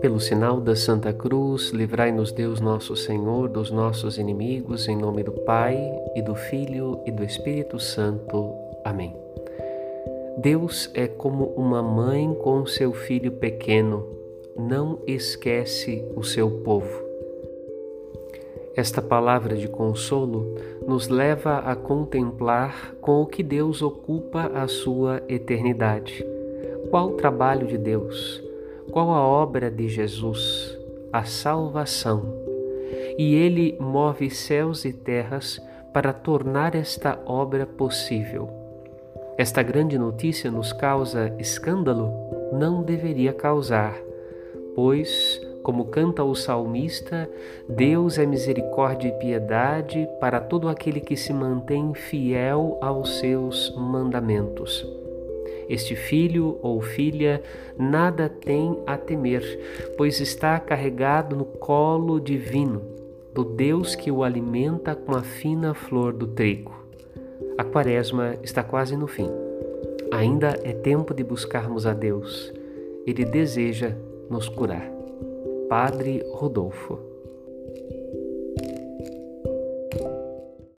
Pelo sinal da Santa Cruz, livrai-nos Deus nosso Senhor dos nossos inimigos, em nome do Pai e do Filho e do Espírito Santo. Amém. Deus é como uma mãe com seu filho pequeno, não esquece o seu povo. Esta palavra de consolo nos leva a contemplar com o que Deus ocupa a sua eternidade. Qual o trabalho de Deus? Qual a obra de Jesus? A salvação. E ele move céus e terras para tornar esta obra possível. Esta grande notícia nos causa escândalo? Não deveria causar, pois, como canta o salmista, Deus é misericórdia e piedade para todo aquele que se mantém fiel aos seus mandamentos. Este filho ou filha nada tem a temer, pois está carregado no colo divino do Deus que o alimenta com a fina flor do trigo. A quaresma está quase no fim. Ainda é tempo de buscarmos a Deus. Ele deseja nos curar. Padre Rodolfo